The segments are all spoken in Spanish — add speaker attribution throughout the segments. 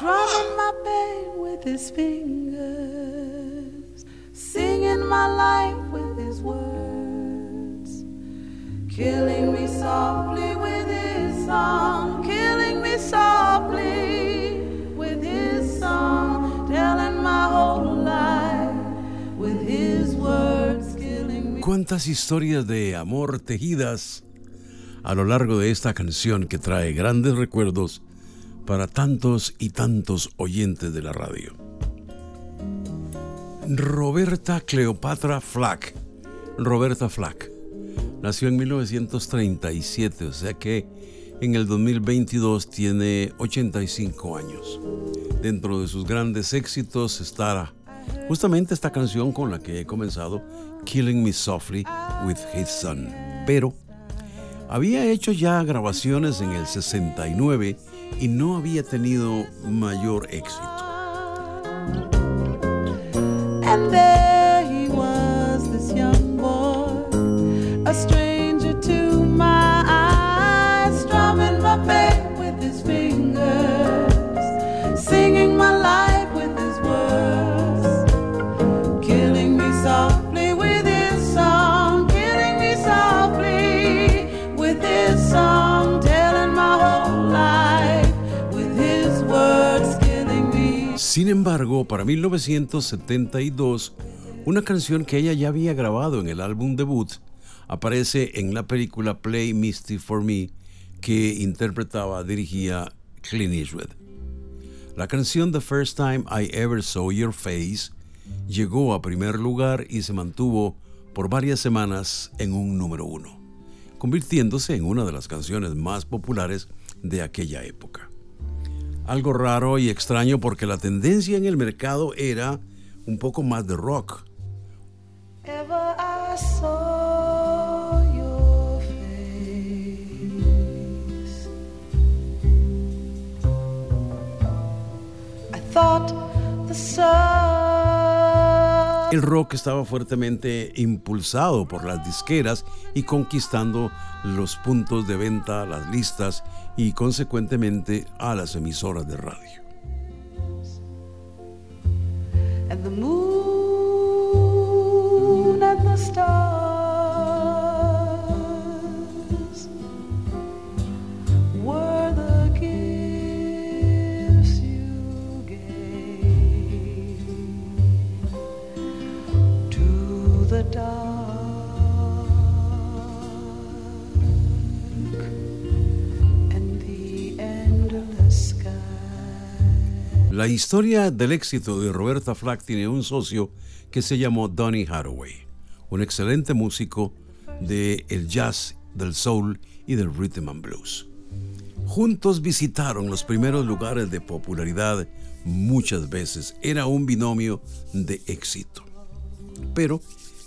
Speaker 1: drumming my pain with his fingers, singing my life with his words, killing me softly with his song, killing me softly with his song, telling my whole life with his words, killing me.
Speaker 2: ¿Cuántas historias de amor tejidas a lo largo de esta canción que trae grandes recuerdos para tantos y tantos oyentes de la radio? Roberta Cleopatra Flack. Roberta Flack. Nació en 1937, o sea que en el 2022 tiene 85 años. Dentro de sus grandes éxitos está justamente esta canción con la que he comenzado, Killing Me Softly with His Son. Pero había hecho ya grabaciones en el 69 y no había tenido mayor éxito. Embargo, para 1972, una canción que ella ya había grabado en el álbum debut aparece en la película Play Misty for Me que interpretaba, dirigía Clint Eastwood. La canción The First Time I Ever Saw Your Face llegó a primer lugar y se mantuvo por varias semanas en un número uno, convirtiéndose en una de las canciones más populares de aquella época. Algo raro y extraño porque la tendencia en el mercado era un poco más de rock. El rock estaba fuertemente impulsado por las disqueras y conquistando los puntos de venta, las listas y consecuentemente a las emisoras de radio. La historia del éxito de Roberta Flack tiene un socio que se llamó Donny Hathaway, un excelente músico del el jazz, del soul y del rhythm and blues. Juntos visitaron los primeros lugares de popularidad muchas veces. Era un binomio de éxito. Pero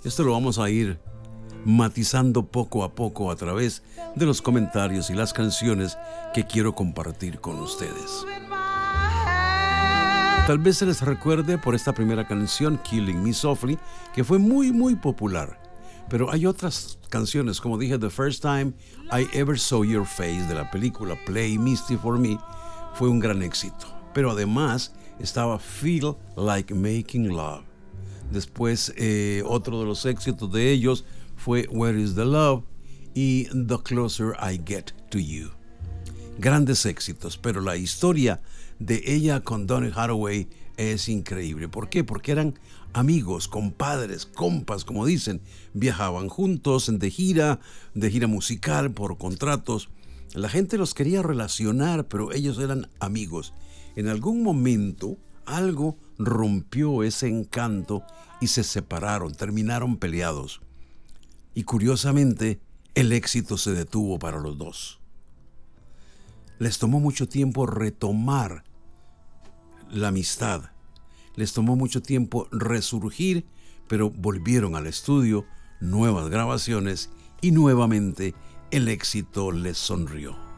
Speaker 2: esto lo vamos a ir matizando poco a poco a través de los comentarios y las canciones que quiero compartir con ustedes. Tal vez se les recuerde por esta primera canción, Killing Me Softly, que fue muy muy popular. Pero hay otras canciones, como dije, The First Time I Ever Saw Your Face de la película Play Misty for Me fue un gran éxito. Pero además estaba Feel Like Making Love. Después eh, otro de los éxitos de ellos fue Where is the Love y The Closer I Get to You. Grandes éxitos, pero la historia de ella con Donny Hathaway es increíble. ¿Por qué? Porque eran amigos, compadres, compas, como dicen. Viajaban juntos de gira, de gira musical, por contratos. La gente los quería relacionar, pero ellos eran amigos. En algún momento algo rompió ese encanto y se separaron, terminaron peleados. Y curiosamente, el éxito se detuvo para los dos. Les tomó mucho tiempo retomar la amistad. Les tomó mucho tiempo resurgir, pero volvieron al estudio, nuevas grabaciones y nuevamente el éxito les sonrió.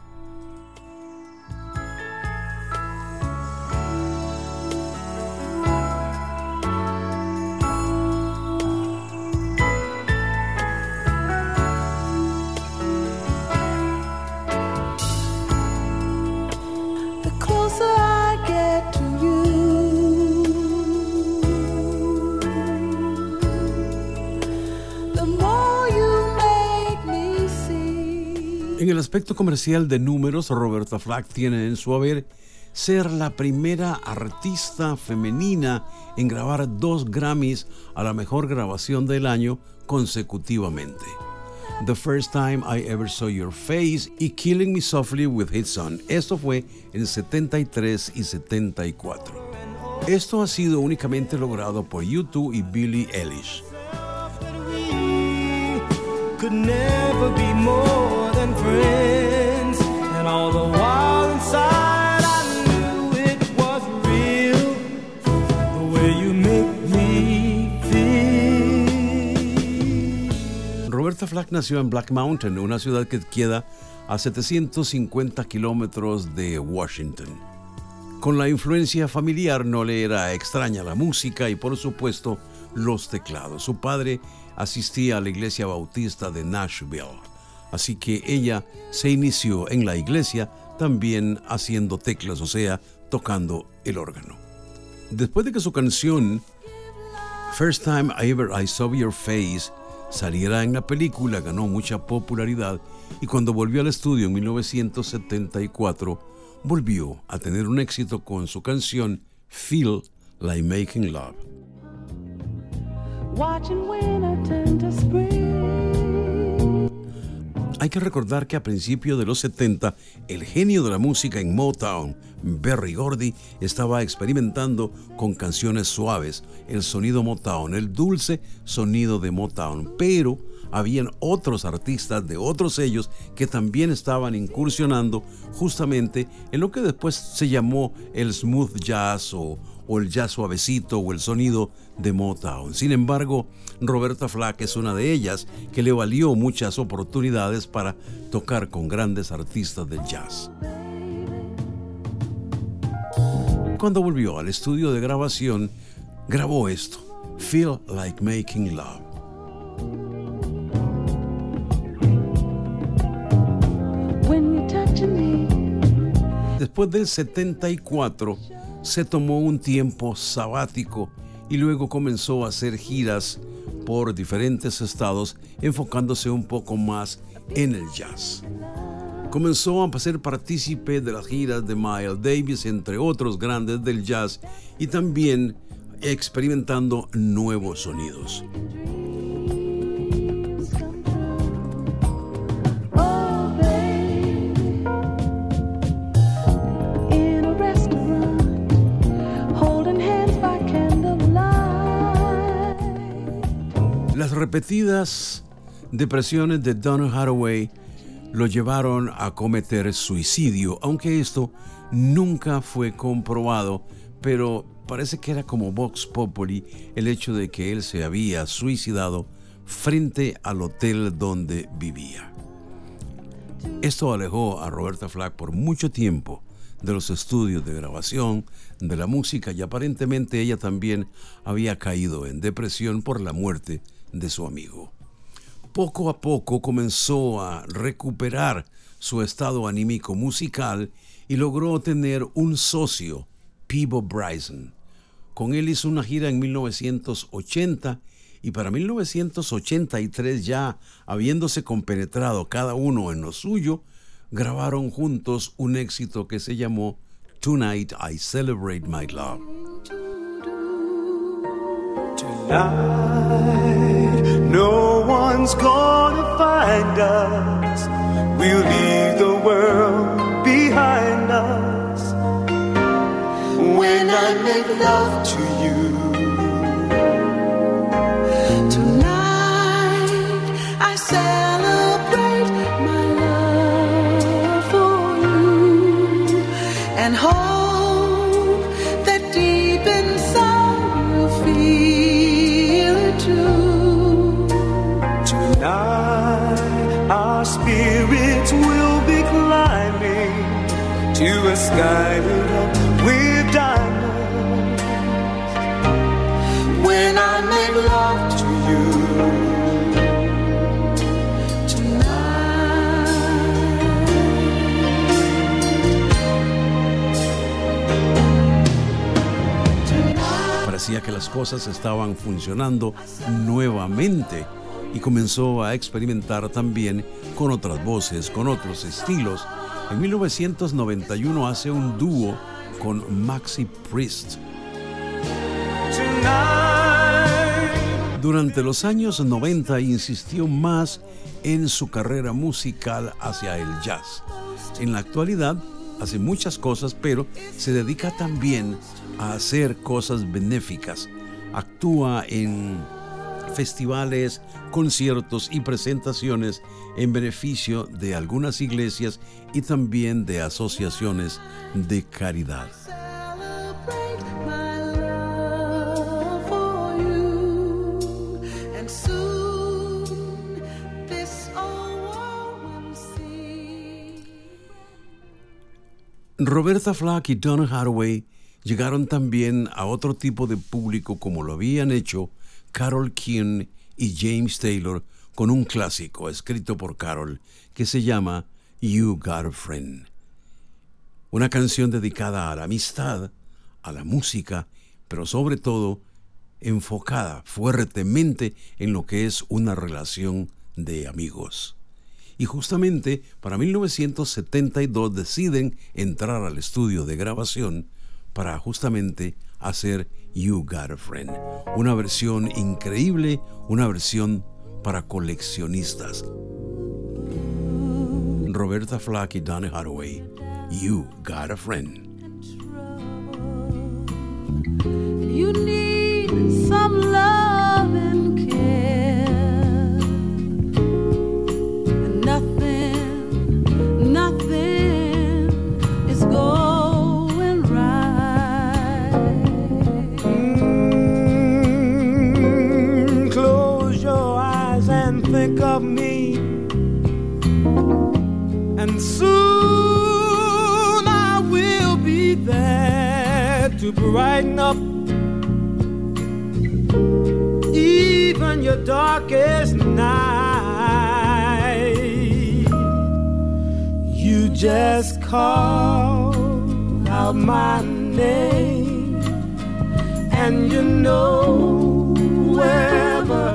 Speaker 2: Aspecto comercial de números, Roberta Flack tiene en su haber ser la primera artista femenina en grabar dos Grammys a la mejor grabación del año consecutivamente. The First Time I Ever Saw Your Face y Killing Me Softly with His Son. Esto fue en 73 y 74. Esto ha sido únicamente logrado por YouTube y Billie Eilish. Roberta Flack nació en Black Mountain, una ciudad que queda a 750 kilómetros de Washington. Con la influencia familiar no le era extraña la música y por supuesto los teclados. Su padre asistía a la iglesia bautista de Nashville, así que ella se inició en la iglesia también haciendo teclas, o sea, tocando el órgano. Después de que su canción First Time I Ever I Saw Your Face saliera en la película, ganó mucha popularidad y cuando volvió al estudio en 1974, volvió a tener un éxito con su canción Feel Like Making Love. Hay que recordar que a principios de los 70, el genio de la música en Motown, Berry Gordy, estaba experimentando con canciones suaves, el sonido Motown, el dulce sonido de Motown, pero habían otros artistas de otros sellos que también estaban incursionando justamente en lo que después se llamó el smooth jazz o, el jazz suavecito o el sonido de Motown. Sin embargo, Roberta Flack es una de ellas que le valió muchas oportunidades para tocar con grandes artistas del jazz. Cuando volvió al estudio de grabación, grabó esto, Feel Like Making Love. Después del 74, se tomó un tiempo sabático y luego comenzó a hacer giras por diferentes estados enfocándose un poco más en el jazz. Comenzó a ser partícipe de las giras de Miles Davis, entre otros grandes del jazz, y también experimentando nuevos sonidos. Repetidas depresiones de Don Hathaway lo llevaron a cometer suicidio, aunque esto nunca fue comprobado, pero parece que era como Vox Populi el hecho de que él se había suicidado frente al hotel donde vivía. Esto alejó a Roberta Flack por mucho tiempo de los estudios de grabación, de la música y aparentemente ella también había caído en depresión por la muerte de su amigo. Poco a poco comenzó a recuperar su estado anímico musical y logró tener un socio, Peebo Bryson. Con él hizo una gira en 1980 y para 1983 ya habiéndose compenetrado cada uno en lo suyo, grabaron juntos un éxito que se llamó Tonight I Celebrate My Love. Tonight, no one's gonna find us. To a sky lit up. When I make love to you. Parecía que las cosas estaban funcionando nuevamente y comenzó a experimentar también con otras voces, con otros estilos. En 1991 hace un dúo con Maxi Priest. Durante los años 90 insistió más en su carrera musical hacia el jazz. En la actualidad hace muchas cosas, pero se dedica también a hacer cosas benéficas. Actúa en festivales, conciertos y presentaciones en beneficio de algunas iglesias y también de asociaciones de caridad. Roberta Flack y Don Hathaway llegaron también a otro tipo de público como lo habían hecho Carol King y James Taylor con un clásico escrito por Carol que se llama You Got a Friend. Una canción dedicada a la amistad, a la música, pero sobre todo enfocada fuertemente en lo que es una relación de amigos y justamente para 1972 deciden entrar al estudio de grabación para justamente hacer You Got a Friend, una versión increíble, una versión para coleccionistas. Roberta Flack y Donny Hathaway, You Got a Friend.
Speaker 3: To brighten up even your darkest night. You just call out my name, and you know wherever